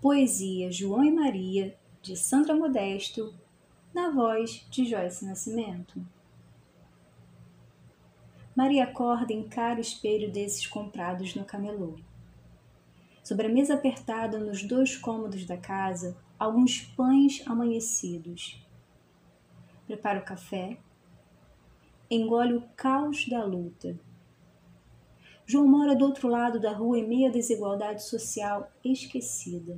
Poesia João e Maria, de Sandra Modesto, na voz de Joyce Nascimento. Maria acorda e encara o espelho desses comprados no camelô. Sobre a mesa apertada nos dois cômodos da casa, alguns pães amanhecidos. Prepara o café, engole o caos da luta. João mora do outro lado da rua em meia desigualdade social esquecida.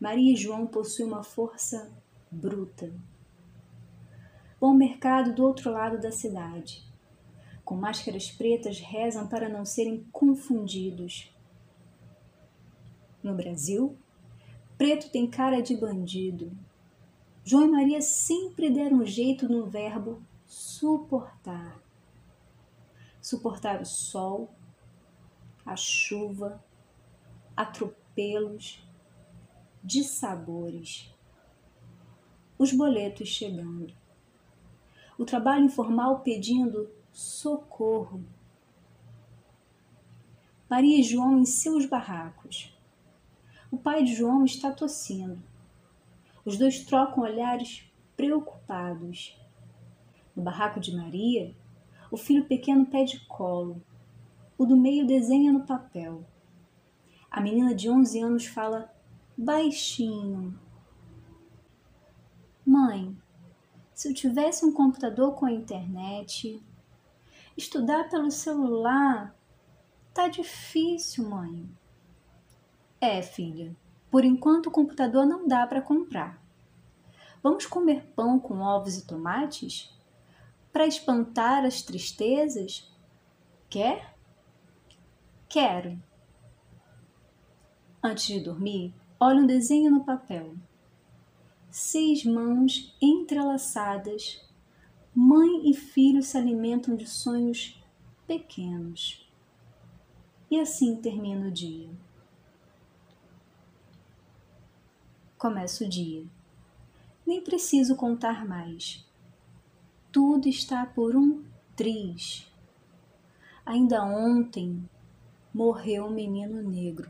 Maria e João possuem uma força bruta. Bom mercado do outro lado da cidade. Com máscaras pretas rezam para não serem confundidos. No Brasil, preto tem cara de bandido. João e Maria sempre deram um jeito no verbo suportar. Suportar o sol, a chuva, atropelos, dissabores. Os boletos chegando o trabalho informal pedindo socorro. Maria e João em seus barracos. O pai de João está tossindo. Os dois trocam olhares preocupados. No barraco de Maria, o filho pequeno pede colo. O do meio desenha no papel. A menina de 11 anos fala baixinho. Mãe, se eu tivesse um computador com a internet, estudar pelo celular tá difícil, mãe. É, filha, por enquanto o computador não dá para comprar. Vamos comer pão com ovos e tomates? Para espantar as tristezas? Quer? Quero. Antes de dormir, olhe um desenho no papel seis mãos entrelaçadas, mãe e filho se alimentam de sonhos pequenos. E assim termina o dia. Começa o dia. Nem preciso contar mais. Tudo está por um triz. Ainda ontem morreu um menino negro.